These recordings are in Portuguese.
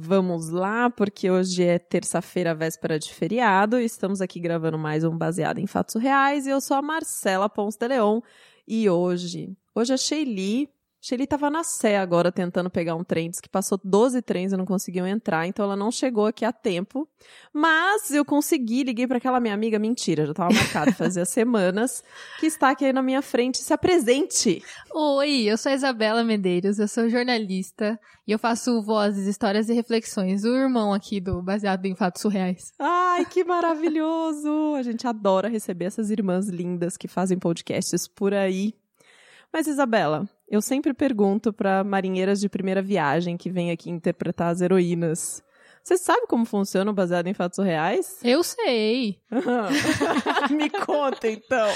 Vamos lá, porque hoje é terça-feira, véspera de feriado, e estamos aqui gravando mais um Baseado em Fatos Reais, e eu sou a Marcela Pons de Leon, e hoje, hoje a Sheili Shelly tava na Sé agora tentando pegar um trem, disse que passou 12 trens e não conseguiu entrar, então ela não chegou aqui a tempo. Mas eu consegui, liguei para aquela minha amiga, mentira, já tava marcado, fazia semanas, que está aqui na minha frente, se apresente. Oi, eu sou a Isabela Medeiros, eu sou jornalista e eu faço vozes, histórias e reflexões, o irmão aqui do Baseado em Fatos Surreais. Ai, que maravilhoso! A gente adora receber essas irmãs lindas que fazem podcasts por aí. Mas Isabela, eu sempre pergunto para marinheiras de primeira viagem que vêm aqui interpretar as heroínas. Você sabe como funciona o baseado em fatos reais? Eu sei. Me conta então.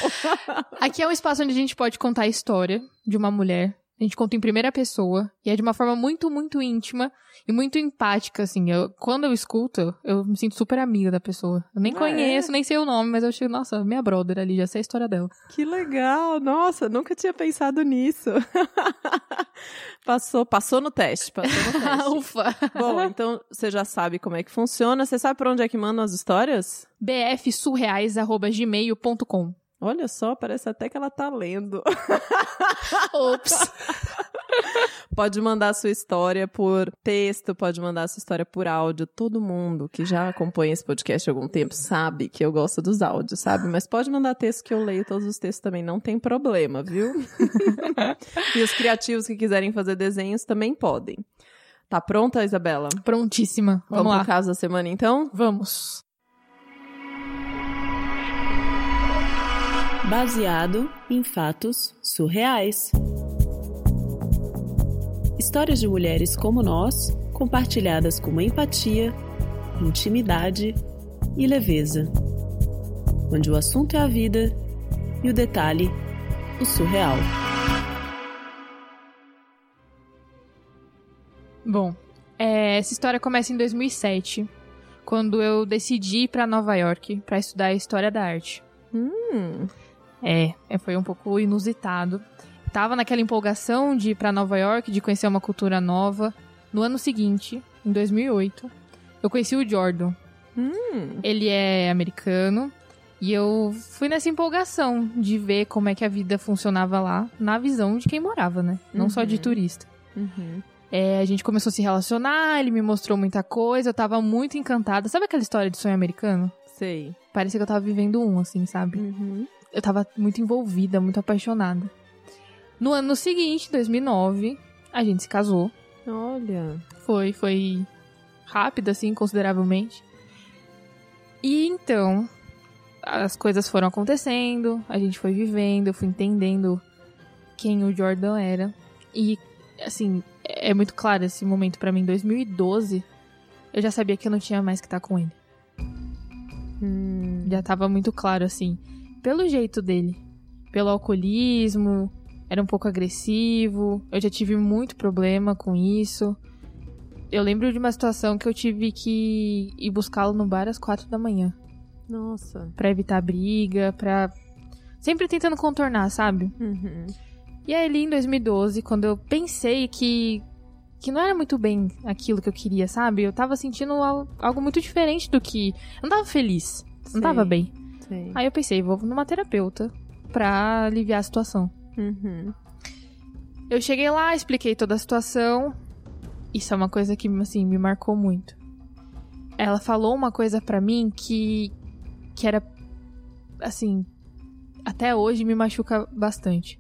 Aqui é um espaço onde a gente pode contar a história de uma mulher a gente conta em primeira pessoa e é de uma forma muito, muito íntima e muito empática, assim. Eu, quando eu escuto, eu me sinto super amiga da pessoa. Eu nem ah, conheço, é? nem sei o nome, mas eu chego, nossa, minha brother ali, já sei a história dela. Que legal! Nossa, nunca tinha pensado nisso. passou, passou no teste, passou no teste. Ufa! Bom, então você já sabe como é que funciona. Você sabe para onde é que mandam as histórias? bfsurreais.gmail.com Olha só, parece até que ela tá lendo. Ops. pode mandar sua história por texto, pode mandar a sua história por áudio. Todo mundo que já acompanha esse podcast há algum tempo sabe que eu gosto dos áudios, sabe? Mas pode mandar texto que eu leio todos os textos também, não tem problema, viu? e os criativos que quiserem fazer desenhos também podem. Tá pronta, Isabela? Prontíssima. Vamos, Vamos lá. pro caso da semana, então? Vamos. Baseado em fatos surreais. Histórias de mulheres como nós, compartilhadas com empatia, intimidade e leveza. Onde o assunto é a vida e o detalhe, o surreal. Bom, é, essa história começa em 2007, quando eu decidi ir para Nova York para estudar a história da arte. Hum. É, é, foi um pouco inusitado. Tava naquela empolgação de ir para Nova York, de conhecer uma cultura nova. No ano seguinte, em 2008, eu conheci o Jordan. Hum. Ele é americano e eu fui nessa empolgação de ver como é que a vida funcionava lá, na visão de quem morava, né? Não uhum. só de uhum. turista. Uhum. É, a gente começou a se relacionar, ele me mostrou muita coisa, eu tava muito encantada. Sabe aquela história de sonho americano? Sei. Parecia que eu tava vivendo um, assim, sabe? Uhum eu tava muito envolvida, muito apaixonada. No ano seguinte, 2009, a gente se casou. Olha. Foi, foi rápido, assim, consideravelmente. E então, as coisas foram acontecendo, a gente foi vivendo, eu fui entendendo quem o Jordan era. E, assim, é muito claro esse momento para mim. Em 2012, eu já sabia que eu não tinha mais que estar com ele. Hum. Já tava muito claro, assim pelo jeito dele. Pelo alcoolismo, era um pouco agressivo. Eu já tive muito problema com isso. Eu lembro de uma situação que eu tive que ir buscá-lo no bar às quatro da manhã. Nossa. Pra evitar briga, pra. Sempre tentando contornar, sabe? Uhum. E aí, ali em 2012, quando eu pensei que. que não era muito bem aquilo que eu queria, sabe? Eu tava sentindo algo muito diferente do que. Eu não tava feliz. Não tava bem. Sei. Aí eu pensei, vou numa terapeuta pra aliviar a situação. Uhum. Eu cheguei lá, expliquei toda a situação. Isso é uma coisa que, assim, me marcou muito. Ela falou uma coisa para mim que, que era, assim, até hoje me machuca bastante.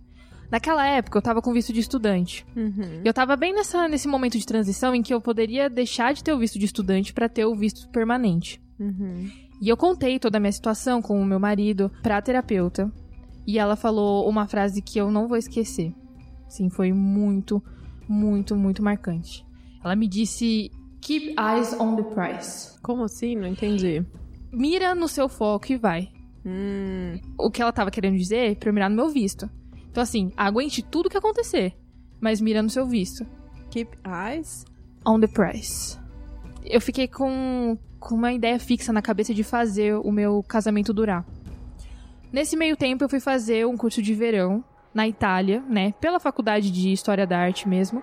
Naquela época, eu tava com visto de estudante. Uhum. Eu tava bem nessa, nesse momento de transição em que eu poderia deixar de ter o visto de estudante para ter o visto permanente. Uhum. E eu contei toda a minha situação com o meu marido pra terapeuta. E ela falou uma frase que eu não vou esquecer. Sim, foi muito, muito, muito marcante. Ela me disse: Keep eyes on the prize. Como assim? Não entendi. Mira no seu foco e vai. Hum. O que ela tava querendo dizer é pra eu mirar no meu visto. Então, assim, aguente tudo que acontecer, mas mira no seu visto. Keep eyes on the prize. Eu fiquei com, com uma ideia fixa na cabeça de fazer o meu casamento durar. Nesse meio tempo, eu fui fazer um curso de verão na Itália, né? Pela faculdade de História da Arte mesmo.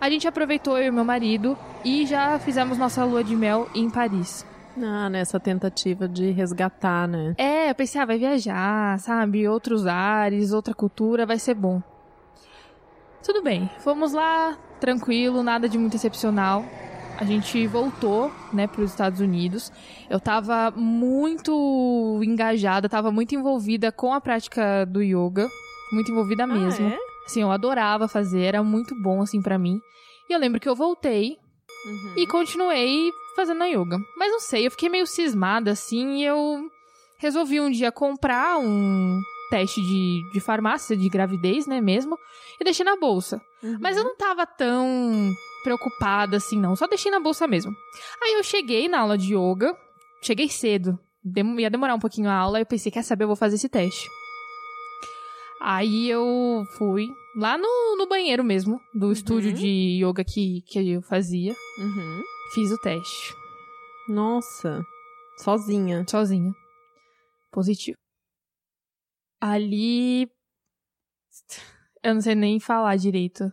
A gente aproveitou eu e meu marido e já fizemos nossa lua de mel em Paris. Ah, nessa tentativa de resgatar, né? É, eu pensei, ah, vai viajar, sabe? Outros ares, outra cultura, vai ser bom. Tudo bem, fomos lá, tranquilo, nada de muito excepcional. A gente voltou, né, para os Estados Unidos. Eu tava muito engajada, tava muito envolvida com a prática do yoga, muito envolvida mesmo. Ah, é? Assim, eu adorava fazer, era muito bom assim para mim. E eu lembro que eu voltei Uhum. e continuei fazendo a yoga. Mas não sei, eu fiquei meio cismada assim e eu resolvi um dia comprar um teste de, de farmácia, de gravidez, né, mesmo, e deixei na bolsa. Uhum. Mas eu não tava tão preocupada assim, não. Só deixei na bolsa mesmo. Aí eu cheguei na aula de yoga, cheguei cedo. Dem ia demorar um pouquinho a aula, eu pensei, quer saber, eu vou fazer esse teste. Aí eu fui lá no, no banheiro mesmo, do estúdio de yoga que, que eu fazia. Uhum. Fiz o teste. Nossa. Sozinha. Sozinha. Positivo. Ali. Eu não sei nem falar direito.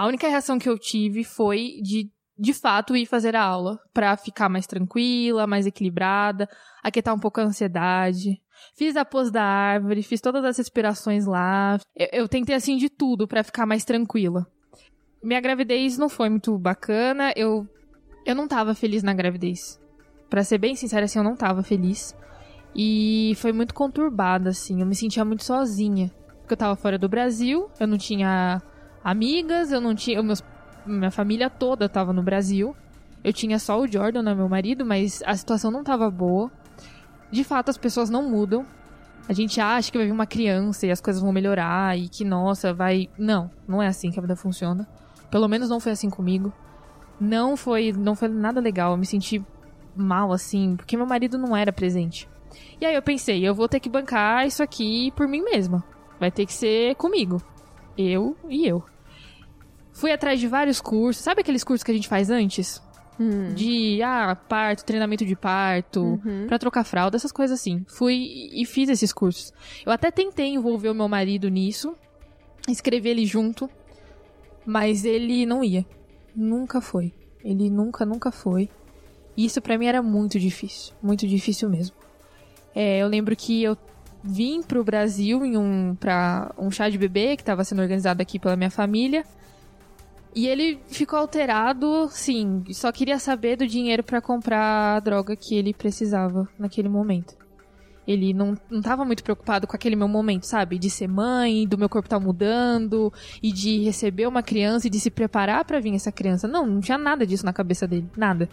A única reação que eu tive foi de, de fato, ir fazer a aula. Pra ficar mais tranquila, mais equilibrada, aquietar um pouco a ansiedade. Fiz a pose da árvore, fiz todas as respirações lá. Eu, eu tentei, assim, de tudo pra ficar mais tranquila. Minha gravidez não foi muito bacana. Eu, eu não tava feliz na gravidez. Pra ser bem sincera, assim, eu não tava feliz. E foi muito conturbada, assim. Eu me sentia muito sozinha. Porque eu tava fora do Brasil, eu não tinha amigas, eu não tinha. Meus, minha família toda tava no Brasil. Eu tinha só o Jordan, né, meu marido, mas a situação não tava boa. De fato, as pessoas não mudam. A gente acha que vai vir uma criança e as coisas vão melhorar e que, nossa, vai. Não, não é assim que a vida funciona. Pelo menos não foi assim comigo. Não foi, não foi nada legal. Eu me senti mal, assim, porque meu marido não era presente. E aí eu pensei, eu vou ter que bancar isso aqui por mim mesma. Vai ter que ser comigo. Eu e eu. Fui atrás de vários cursos. Sabe aqueles cursos que a gente faz antes? Hum. De, ah, parto, treinamento de parto, Uhum. pra trocar fralda, essas coisas assim. Fui e fiz esses cursos. Eu até tentei envolver o meu marido nisso, escrever ele junto, mas ele não ia. Nunca foi. Ele nunca, nunca foi. E isso pra mim era muito difícil. Muito difícil mesmo. É, eu lembro que eu vim pro Brasil em um, pra um chá de bebê que tava sendo organizado aqui pela minha família. E ele ficou alterado, sim, só queria saber do dinheiro pra comprar a droga que ele precisava naquele momento. Ele não, não tava muito preocupado com aquele meu momento, sabe? De ser mãe, do meu corpo tá mudando, e de receber uma criança e de se preparar pra vir essa criança. Não, não tinha nada disso na cabeça dele, nada.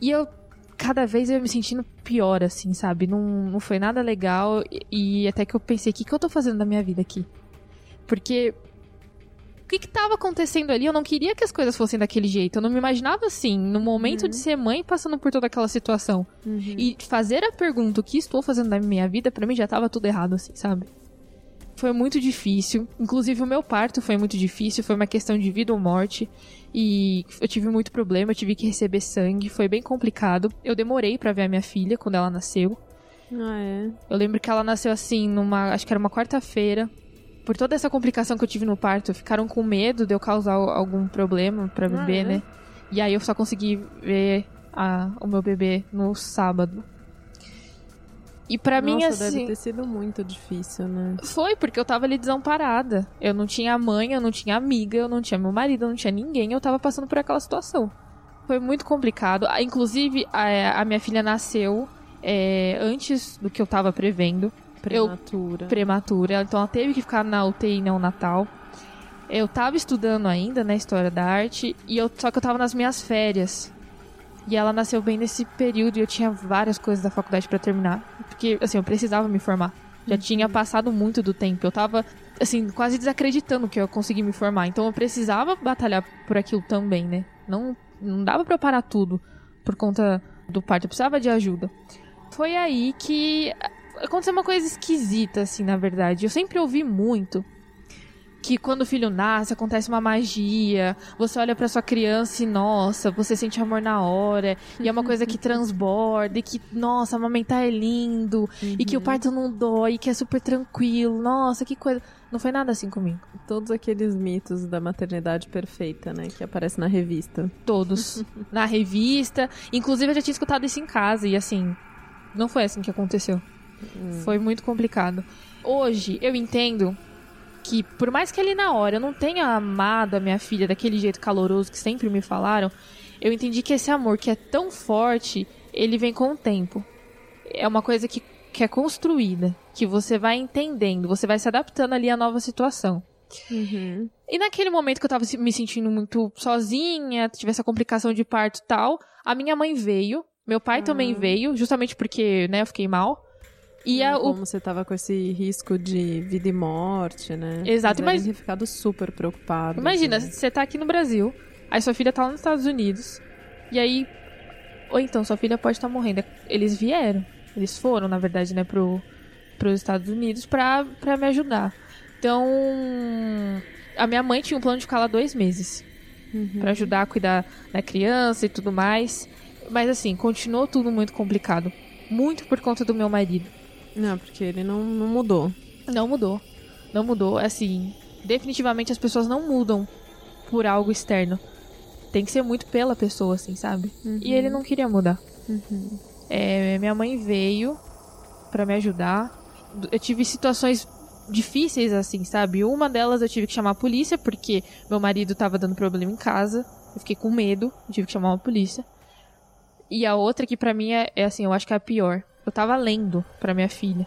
E eu, cada vez eu ia me sentindo pior, assim, sabe? Não, não foi nada legal, e, e até que eu pensei, o que, que eu tô fazendo da minha vida aqui? Porque o que que tava acontecendo ali? Eu não queria que as coisas fossem daquele jeito. Eu não me imaginava assim, no momento de ser mãe, passando por toda aquela situação. Uhum. E fazer a pergunta, o que estou fazendo na minha vida, pra mim já tava tudo errado, assim, sabe? Foi muito difícil. Inclusive, o meu parto foi muito difícil. Foi uma questão de vida ou morte. E eu tive muito problema, eu tive que receber sangue. Foi bem complicado. Eu demorei pra ver a minha filha quando ela nasceu. Ah, é. Eu lembro que ela nasceu assim, numa. Acho que era uma quarta-feira. Por toda essa complicação que eu tive no parto, ficaram com medo de eu causar algum problema pra bebê, é? né? E aí eu só consegui ver a- o meu bebê no sábado. E pra mim, assim. deve ter sido muito difícil, né? Foi, porque eu tava ali desamparada. Eu não tinha mãe, eu não tinha amiga, eu não tinha meu marido, eu não tinha ninguém, eu tava passando por aquela situação. Foi muito complicado. Ah, Inclusive, a, a minha filha nasceu é, antes do que eu tava prevendo Prematura. prematura, então ela teve que ficar na UTI neonatal. Eu tava estudando ainda, né, História da Arte, e eu, só que eu tava nas minhas férias. E ela nasceu bem nesse período e eu tinha várias coisas da faculdade pra terminar. Porque, assim, eu precisava me formar. Já tinha passado muito do tempo. Eu tava, assim, quase desacreditando que eu consegui me formar. Então eu precisava batalhar por aquilo também, né? Não, não dava pra parar tudo por conta do parto. Eu precisava de ajuda. Foi aí que aconteceu uma coisa esquisita, assim, na verdade. Eu sempre ouvi muito que quando o filho nasce acontece uma magia. Você olha pra sua criança e, nossa, você sente amor na hora. E é uma coisa que transborda. E que, nossa, amamentar é lindo. E que o parto não dói, que é super tranquilo. Nossa, que coisa. Não foi nada assim comigo. Todos aqueles mitos da maternidade perfeita, né? Que aparece na revista. Todos. na revista. Inclusive, eu já tinha escutado isso em casa. E assim, não foi assim que aconteceu. Hum. Foi muito complicado. Hoje, eu entendo que, por mais que ali na hora eu não tenha amado a minha filha daquele jeito caloroso que sempre me falaram, eu entendi que esse amor que é tão forte, ele vem com o tempo. É uma coisa que, que é construída, que você vai entendendo, você vai se adaptando ali à nova situação. Uhum. E naquele momento que eu tava me sentindo muito sozinha, tive essa complicação de parto e tal, a minha mãe veio, meu pai uhum. também veio, justamente porque, né, eu fiquei mal. E a, como o... você tava com esse risco de vida e morte, né? Exato, mas ter ficado super preocupado. Imagina, assim. você tá aqui no Brasil, aí sua filha tá lá nos Estados Unidos, e aí ou então sua filha pode estar tá morrendo. Eles vieram, eles foram, na verdade, né, pro pros Estados Unidos pra, pra me ajudar. Então, a minha mãe tinha um plano de ficar lá dois meses. Uhum. para ajudar a cuidar da criança e tudo mais. Mas assim, continuou tudo muito complicado. Muito por conta do meu marido. Não, porque ele não, não mudou. Não mudou. Não mudou. Assim, definitivamente as pessoas não mudam por algo externo. Tem que ser muito pela pessoa, assim, sabe? Uhum. E ele não queria mudar. Uhum. É, minha mãe veio para me ajudar. Eu tive situações difíceis, assim, sabe? Uma delas eu tive que chamar a polícia porque meu marido tava dando problema em casa. Eu fiquei com medo, tive que chamar uma polícia. E a outra que para mim é, é, assim, eu acho que é a pior. Eu tava lendo para minha filha.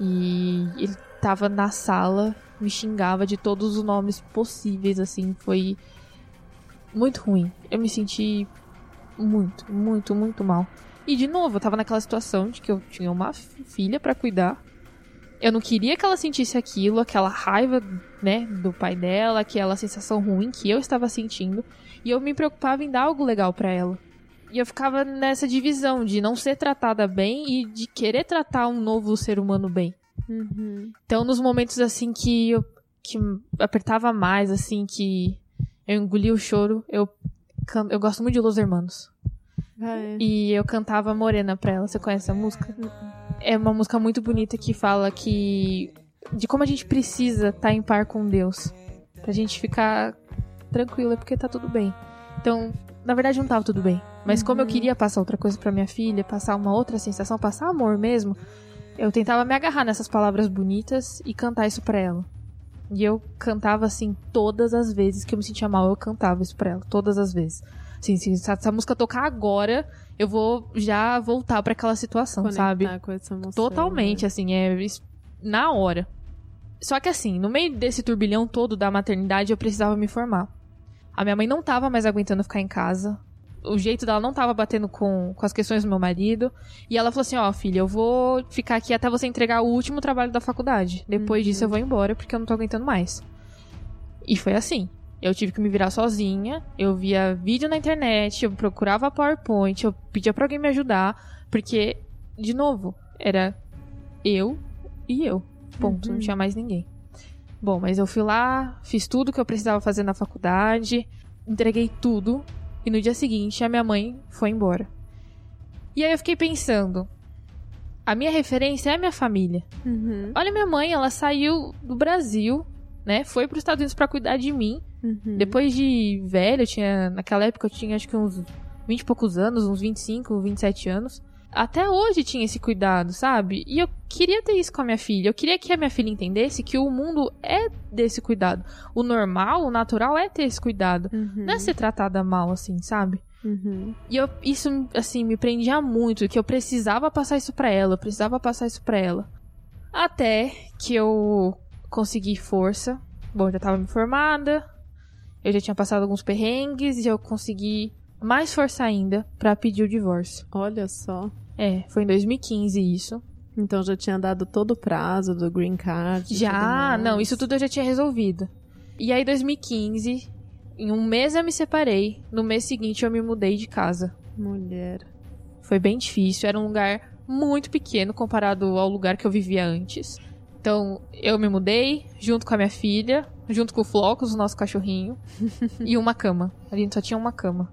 E ele tava na sala, me xingava de todos os nomes possíveis, assim, foi muito ruim. Eu me senti muito, muito, muito mal. E de novo, eu tava naquela situação de que eu tinha uma filha para cuidar. Eu não queria que ela sentisse aquilo, aquela raiva, né, do pai dela, aquela sensação ruim que eu estava sentindo, e eu me preocupava em dar algo legal para ela. E eu ficava nessa divisão de não ser tratada bem e de querer tratar um novo ser humano bem. Uhum. Então, nos momentos assim que eu que apertava mais, assim, que eu engoli o choro, eu, eu gosto muito de Los Hermanos. Ah, é. E eu cantava Morena pra ela. Você conhece a música? É uma música muito bonita que fala que. de como a gente precisa estar tá em par com Deus. Pra gente ficar tranquila, porque tá tudo bem. Então, na verdade não tava tudo bem. Mas como eu uhum. queria passar outra coisa para minha filha, passar uma outra sensação, passar amor mesmo, eu tentava me agarrar nessas palavras bonitas e cantar isso pra ela. E eu cantava assim todas as vezes que eu me sentia mal, eu cantava isso pra ela, todas as vezes. Assim, se essa música tocar agora, eu vou já voltar para aquela situação, Conectar sabe? Com essa emoção, Totalmente, né? assim, é na hora. Só que assim, no meio desse turbilhão todo da maternidade, eu precisava me formar. A minha mãe não tava mais aguentando ficar em casa o jeito dela não tava batendo com, com as questões do meu marido. E ela falou assim: Ó, oh, filha, eu vou ficar aqui até você entregar o último trabalho da faculdade. Depois uhum. disso eu vou embora porque eu não tô aguentando mais. E foi assim. Eu tive que me virar sozinha. Eu via vídeo na internet, eu procurava PowerPoint, eu pedia pra alguém me ajudar. Porque, de novo, era eu e eu. Ponto. Uhum. Não tinha mais ninguém. Bom, mas eu fui lá, fiz tudo que eu precisava fazer na faculdade, entreguei tudo e no dia seguinte, a minha mãe foi embora. E aí eu fiquei pensando. A minha referência é a minha família. Uhum. Olha, minha mãe, ela saiu do Brasil, né? Foi para os Estados Unidos para cuidar de mim. Uhum. Depois de velho, eu tinha. Naquela época eu tinha acho que uns 20 e poucos anos, uns 25, 27 anos até hoje tinha esse cuidado, sabe? E eu queria ter isso com a minha filha. Eu queria que a minha filha entendesse que o mundo é desse cuidado. O normal, o natural é ter esse cuidado. Uhum. Não é ser tratada mal, assim, sabe? Uhum. E eu, isso, assim, me prendia muito, que eu precisava passar isso pra ela, eu precisava passar isso pra ela. Até que eu consegui força. Bom, já tava me formada, eu já tinha passado alguns perrengues e eu consegui mais força ainda para pedir o divórcio. Olha só. É, foi em 2015 isso. Então já tinha dado todo o prazo do green card? Já, não, isso tudo eu já tinha resolvido. E aí, 2015, em um mês eu me separei. No mês seguinte eu me mudei de casa. Mulher. Foi bem difícil, era um lugar muito pequeno comparado ao lugar que eu vivia antes. Então, eu me mudei junto com a minha filha, junto com o Flocos, o nosso cachorrinho, e uma cama. A gente só tinha uma cama.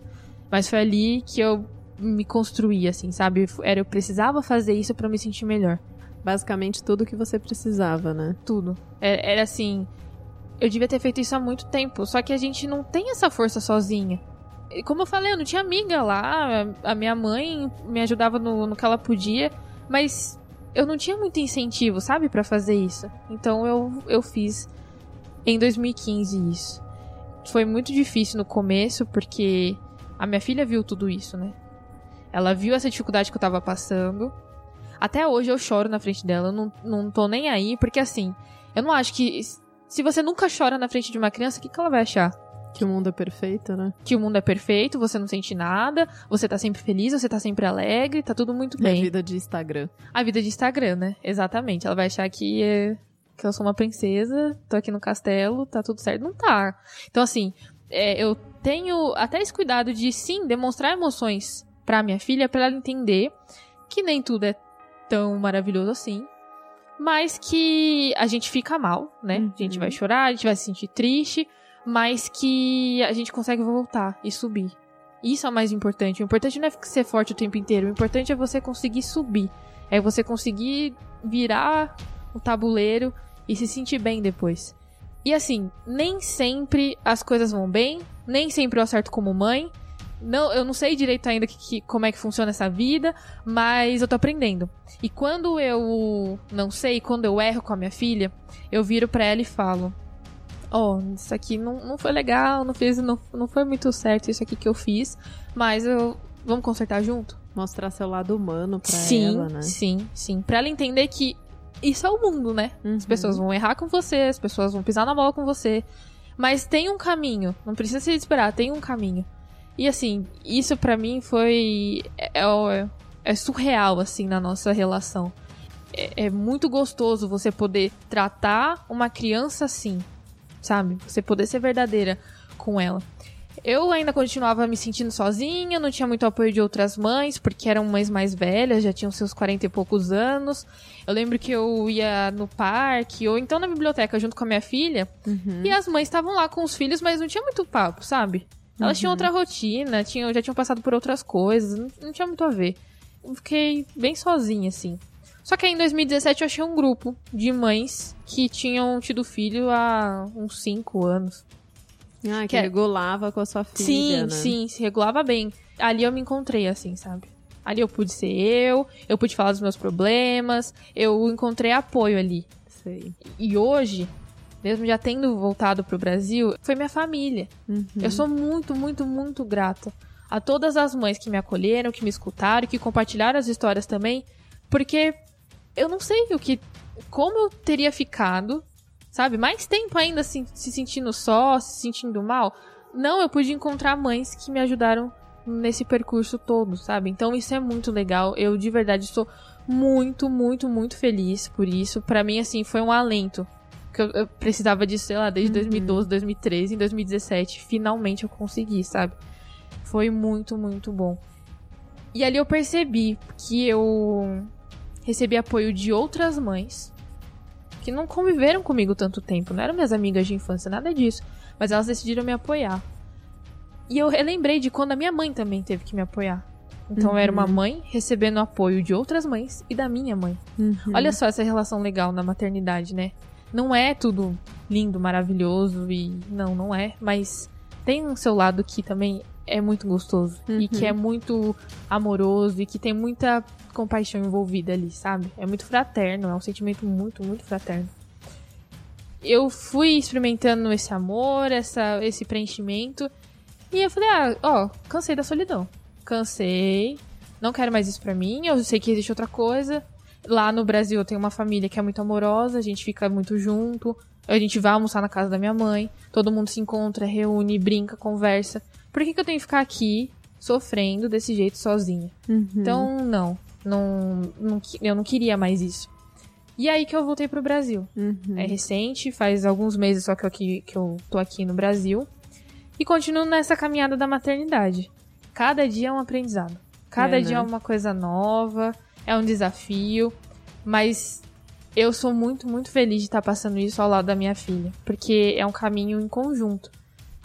Mas foi ali que eu me construí, assim, sabe? Era, eu precisava fazer isso para me sentir melhor. Basicamente tudo que você precisava, né? Tudo. Era, era assim. Eu devia ter feito isso há muito tempo. Só que a gente não tem essa força sozinha. E Como eu falei, eu não tinha amiga lá. A minha mãe me ajudava no, no que ela podia. Mas eu não tinha muito incentivo, sabe, pra fazer isso. Então eu, eu fiz em 2015 isso. Foi muito difícil no começo, porque a minha filha viu tudo isso, né? Ela viu essa dificuldade que eu tava passando. Até hoje eu choro na frente dela, eu não, não tô nem aí, porque assim, eu não acho que. Se você nunca chora na frente de uma criança, o que, que ela vai achar? Que o mundo é perfeito, né? Que o mundo é perfeito, você não sente nada, você tá sempre feliz, você tá sempre alegre, tá tudo muito bem. vida de Instagram. A vida de Instagram, né? Exatamente. Ela vai achar que, é, que eu sou uma princesa, tô aqui no castelo, tá tudo certo. Não tá. Então, assim, é, eu tenho até esse cuidado de, sim, demonstrar emoções pra minha filha, pra ela entender que nem tudo é tão maravilhoso assim. Mas que a gente fica mal, né? Uhum. A gente vai chorar, a gente vai se sentir triste, mas que a gente consegue voltar e subir. Isso é o mais importante. O importante não é ser forte o tempo inteiro. O importante é você conseguir subir. É você conseguir virar o tabuleiro e se sentir bem depois. E assim, nem sempre as coisas vão bem, nem sempre eu acerto como mãe. Não, eu não sei direito ainda que, que- como é que funciona essa vida, mas eu tô aprendendo. E quando eu não sei, quando eu erro com a minha filha, eu viro pra ela e falo: Ó, isso aqui não, não foi legal, não, fiz, não, não foi muito certo isso aqui que eu fiz, mas eu. Vamos consertar junto? Mostrar seu lado humano pra sim, ela, né? sim, sim. Pra ela entender que isso é o mundo, né? As Uhum. pessoas vão errar com você, as pessoas vão pisar na bola com você. Mas tem um caminho. Não precisa se esperar, tem um caminho. E assim, isso pra mim foi. É, é- é surreal, assim, na nossa relação. É, é muito gostoso você poder tratar uma criança assim, sabe? Você poder ser verdadeira com ela. Eu ainda continuava me sentindo sozinha, não tinha muito apoio de outras mães, porque eram mães mais velhas, já tinham seus 40 e poucos anos. Eu lembro que eu ia no parque, ou então na biblioteca junto com a minha filha, Uhum. e as mães estavam lá com os filhos, mas não tinha muito papo, sabe? Elas tinham outra rotina, tinham, já tinham passado por outras coisas, não, não tinha muito a ver. Eu fiquei bem sozinha, assim. Só que aí em 2017 eu achei um grupo de mães que tinham tido filho há uns 5 anos. Ah, que Que é- regulava com a sua filha, sim, né? sim, se regulava bem. Ali eu me encontrei, assim, sabe? Ali eu pude ser eu, eu pude falar dos meus problemas, eu encontrei apoio ali. Sei. E hoje, mesmo já tendo voltado pro Brasil, foi minha família. Uhum. Eu sou muito, muito, muito grata a todas as mães que me acolheram, que me escutaram, que compartilharam as histórias também, porque eu não sei o que, como eu teria ficado, sabe, mais tempo ainda assim, se sentindo só, se sentindo mal. Não, eu pude encontrar mães que me ajudaram nesse percurso todo, sabe? Então isso é muito legal. Eu de verdade sou muito, muito, muito feliz por isso. Pra mim assim foi um alento. Que eu, eu precisava disso, sei lá, desde 2012, 2013, em 2017, finalmente eu consegui, sabe? Foi muito, muito bom. E ali eu percebi que eu recebi apoio de outras mães que não conviveram comigo tanto tempo, não eram minhas amigas de infância, nada disso, mas elas decidiram me apoiar. E eu relembrei de quando a minha mãe também teve que me apoiar. Então eu era uma mãe recebendo apoio de outras mães e da minha mãe. Uhum. Olha só essa relação legal na maternidade, né? Não é tudo lindo, maravilhoso e não, não é, mas tem um seu lado que também é muito gostoso e que é muito amoroso e que tem muita compaixão envolvida ali, sabe? É muito fraterno, é um sentimento muito, muito fraterno. Eu fui experimentando esse amor, essa, esse preenchimento e eu falei, ah, ó, cansei da solidão. Cansei, não quero mais isso pra mim, eu sei que existe outra coisa. Lá no Brasil eu tenho uma família que é muito amorosa, a gente fica muito junto. A gente vai almoçar na casa da minha mãe, todo mundo se encontra, reúne, brinca, conversa. Por que, que eu tenho que ficar aqui sofrendo desse jeito sozinha? Uhum. Então, não, não, não. Eu não queria mais isso. E aí que eu voltei pro Brasil. Uhum. É recente, faz alguns meses só que eu, aqui, que eu tô aqui no Brasil. E continuo nessa caminhada da maternidade. Cada dia é um aprendizado. Cada É, dia é né? uma coisa nova, é um desafio. Mas eu sou muito, muito feliz de estar passando isso ao lado da minha filha. Porque é um caminho em conjunto.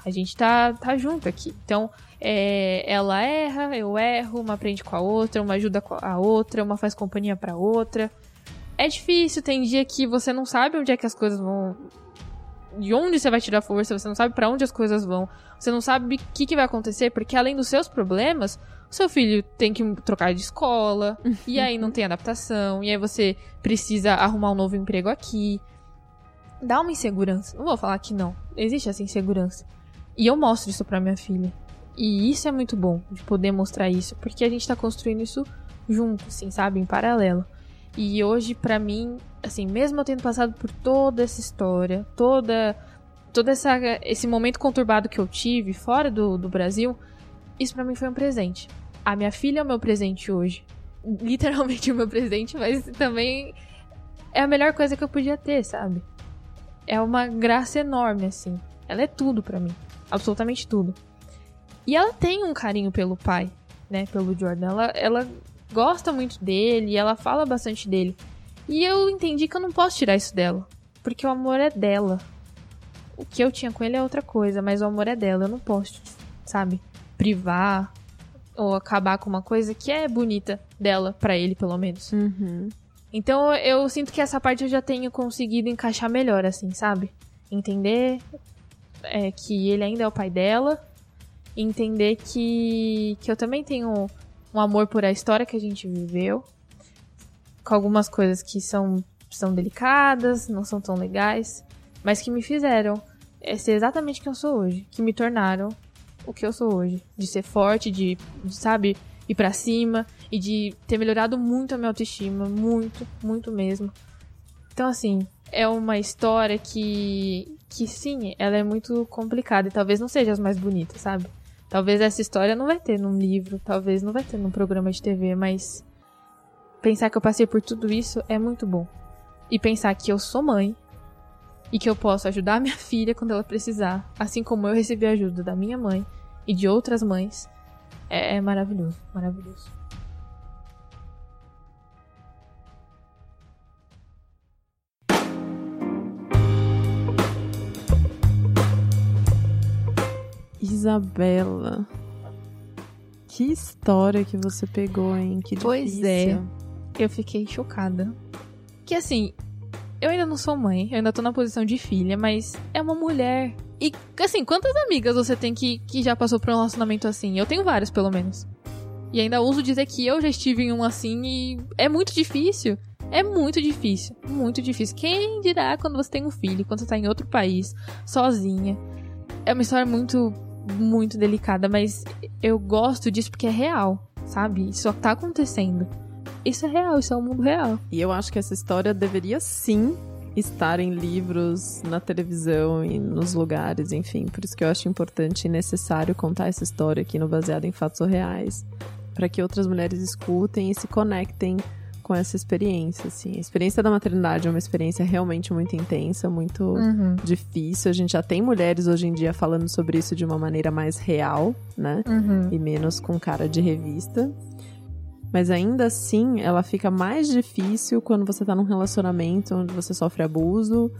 A gente tá, tá junto aqui. Então, é, ela erra, eu erro, uma aprende com a outra, uma ajuda a outra, uma faz companhia pra outra. é difícil, tem dia que você não sabe onde é que as coisas vão. De onde você vai tirar força, você não sabe para onde as coisas vão, você não sabe o que, que vai acontecer, porque além dos seus problemas, seu filho tem que trocar de escola, e aí não tem adaptação, e aí você precisa arrumar um novo emprego aqui. Dá uma insegurança. Não vou falar que não. Existe essa insegurança. E eu mostro isso pra minha filha. E isso é muito bom, de poder mostrar isso, porque a gente tá construindo isso junto, assim, sabe? Em paralelo. E hoje, para mim, assim, mesmo eu tendo passado por toda essa história, toda todo essa, esse momento conturbado que eu tive fora do, do Brasil, isso para mim foi um presente. A minha filha é o meu presente hoje. Literalmente o meu presente, mas também é a melhor coisa que eu podia ter, sabe? É uma graça enorme, assim. Ela é tudo para mim. Absolutamente tudo. E ela tem um carinho pelo pai, né? Pelo Jordan. Ela, ela gosta muito dele, ela fala bastante dele. E eu entendi que eu não posso tirar isso dela. Porque o amor é dela. O que eu tinha com ele é outra coisa, mas o amor é dela. Eu não posso, sabe? Privar ou acabar com uma coisa que é bonita dela, para ele, pelo menos. Uhum. Então eu sinto que essa parte eu já tenho conseguido encaixar melhor, assim, sabe? Entender é, que ele ainda é o pai dela. Entender que, que eu também tenho um amor por a história que a gente viveu, com algumas coisas que são, são delicadas, não são tão legais, mas que me fizeram ser exatamente quem eu sou hoje, que me tornaram o que eu sou hoje, de ser forte, de, de sabe, ir para cima e de ter melhorado muito a minha autoestima, muito, muito mesmo. Então assim, é uma história que que sim, ela é muito complicada e talvez não seja as mais bonitas, sabe? Talvez essa história não vai ter num livro, talvez não vai ter num programa de TV, mas pensar que eu passei por tudo isso é muito bom. E pensar que eu sou mãe e que eu posso ajudar minha filha quando ela precisar, assim como eu recebi a ajuda da minha mãe e de outras mães, é, é maravilhoso, maravilhoso. Isabela. Que história que você pegou, hein? Que pois é. Eu fiquei chocada. Que assim, eu ainda não sou mãe, eu ainda tô na posição de filha, mas é uma mulher. E assim, quantas amigas você tem que, que já passou por um relacionamento assim? Eu tenho várias, pelo menos. E ainda uso dizer que eu já estive em um assim e é muito difícil. É muito difícil, muito difícil. Quem dirá quando você tem um filho, quando você tá em outro país, sozinha. É uma história muito muito delicada, mas eu gosto disso porque é real, sabe? Isso tá acontecendo. Isso é real, isso é o mundo real. E eu acho que essa história deveria sim estar em livros, na televisão e nos lugares, enfim. Por isso que eu acho importante e necessário contar essa história aqui no Baseado em Fatos Reais, para que outras mulheres escutem e se conectem com essa experiência, assim. A experiência da maternidade é uma experiência realmente muito intensa, muito uhum. difícil. A gente já tem mulheres hoje em dia falando sobre isso de uma maneira mais real, né? Uhum. E menos com cara de revista. Mas ainda assim, ela fica mais difícil quando você tá num relacionamento onde você sofre abuso,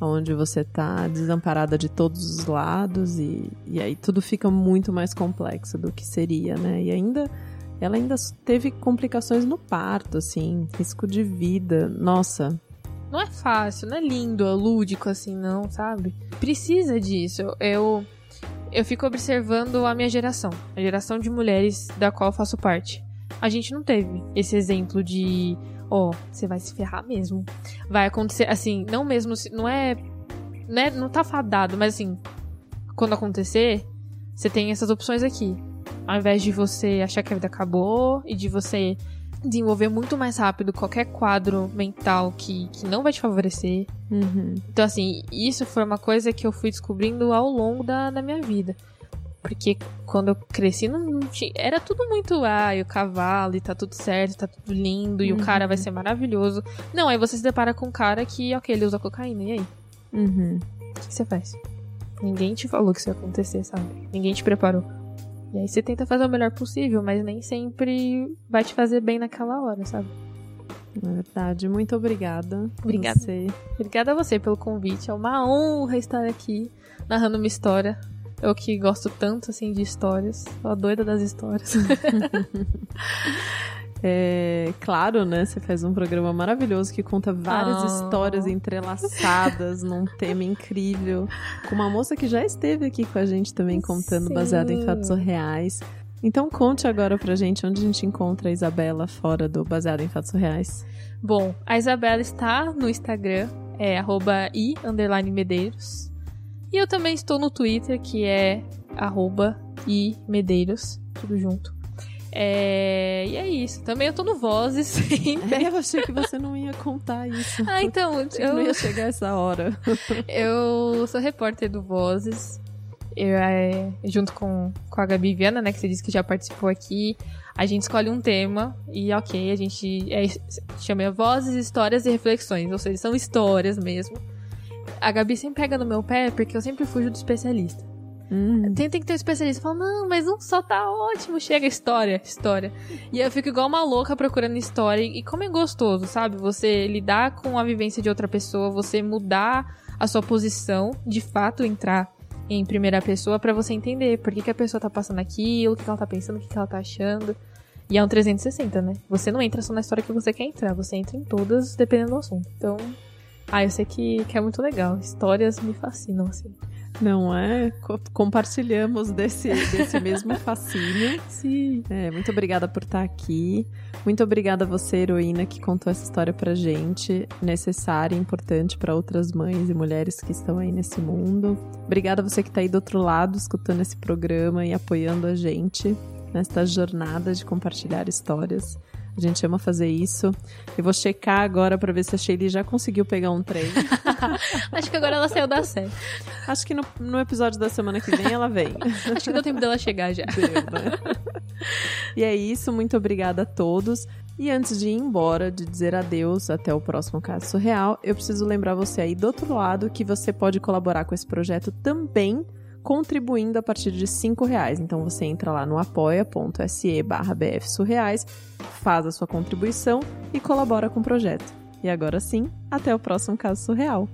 onde você tá desamparada de todos os lados, e, e aí tudo fica muito mais complexo do que seria, né? E ainda ela ainda teve complicações no parto, assim, risco de vida. Nossa. Não é fácil, não é lindo, é lúdico assim, não, sabe? Precisa disso. Eu eu fico observando a minha geração, a geração de mulheres da qual eu faço parte. A gente não teve esse exemplo de, ó, oh, você vai se ferrar mesmo. Vai acontecer assim, não mesmo, não é, né, não tá fadado, mas assim, quando acontecer, você tem essas opções aqui. Ao invés de você achar que a vida acabou e de você desenvolver muito mais rápido qualquer quadro mental que, que não vai te favorecer. Uhum. Então, assim, isso foi uma coisa que eu fui descobrindo ao longo da, da minha vida. Porque quando eu cresci, não, tinha, era tudo muito, ah, e o cavalo, e tá tudo certo, tá tudo lindo, e uhum. o cara vai ser maravilhoso. Não, aí você se depara com um cara que, ok, ele usa cocaína, e aí? Uhum. O que você faz? Ninguém te falou que isso ia acontecer, sabe? Ninguém te preparou. E aí você tenta fazer o melhor possível, mas nem sempre vai te fazer bem naquela hora, sabe? É verdade. Muito obrigada. Obrigada. Você. Obrigada a você pelo convite. É uma honra estar aqui narrando uma história. Eu que gosto tanto assim de histórias. Sou a doida das histórias. É claro, né? Você faz um programa maravilhoso que conta várias Oh. histórias entrelaçadas num tema incrível. Com uma moça que já esteve aqui com a gente também contando, Sim. baseado em fatos reais. Então conte agora pra gente onde a gente encontra a Isabela fora do Baseado em Fatos Reais. Bom, a Isabela está no Instagram, é arroba i underline medeiros. E eu também estou no Twitter, que é arroba i medeiros, tudo junto. É, e é isso. Também eu tô no Vozes. sempre. É, eu achei que você não ia contar isso. ah, então, Achei que não ia eu, chegar essa hora. eu sou repórter do Vozes. Eu, é, junto com, com a Gabi Viana, né, que você disse que já participou aqui. A gente escolhe um tema e, ok, a gente é, chama Vozes, Histórias e Reflexões. Ou seja, são histórias mesmo. A Gabi sempre pega no meu pé porque eu sempre fujo do especialista. Hum, Tem, tem que ter um especialista. Fala, não, mas um só tá ótimo. Chega, história, história. E eu fico igual uma louca procurando história. E como é gostoso, sabe? Você lidar com a vivência de outra pessoa, você mudar a sua posição, de fato, entrar em primeira pessoa pra você entender por que, que a pessoa tá passando aquilo, o que, que ela tá pensando, o que, que ela tá achando. E é um 360, né? Você não entra só na história que você quer entrar, você entra em todas, dependendo do assunto. Então, ah, eu sei que, que é muito legal. Histórias me fascinam, assim. não é? Co- compartilhamos desse, desse mesmo fascínio. Sim. É, muito obrigada por estar aqui. Muito obrigada a você, heroína, que contou essa história pra gente. Necessária e importante para outras mães e mulheres que estão aí nesse mundo. Obrigada a você que tá aí do outro lado, escutando esse programa e apoiando a gente nesta jornada de compartilhar histórias. A gente ama fazer isso. Eu vou checar agora pra ver se a Shelly já conseguiu pegar um trem. Acho que agora ela saiu da série. Acho que no, no episódio da semana que vem ela vem. Acho que deu tempo dela chegar já. Deu, né? e é isso, muito obrigada a todos. E antes de ir embora, de dizer adeus até o próximo caso surreal, eu preciso lembrar você aí do outro lado que você pode colaborar com esse projeto também contribuindo a partir de cinco reais. Então você entra lá no apoia.se barra bfsurreais, faz a sua contribuição e colabora com o projeto. E agora sim, até o próximo caso surreal.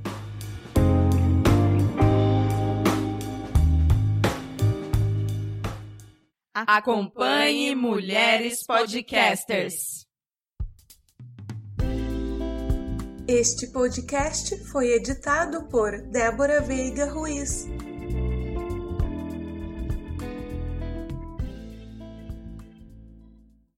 Acompanhe Mulheres Podcasters. Este podcast foi editado por Débora Veiga Ruiz.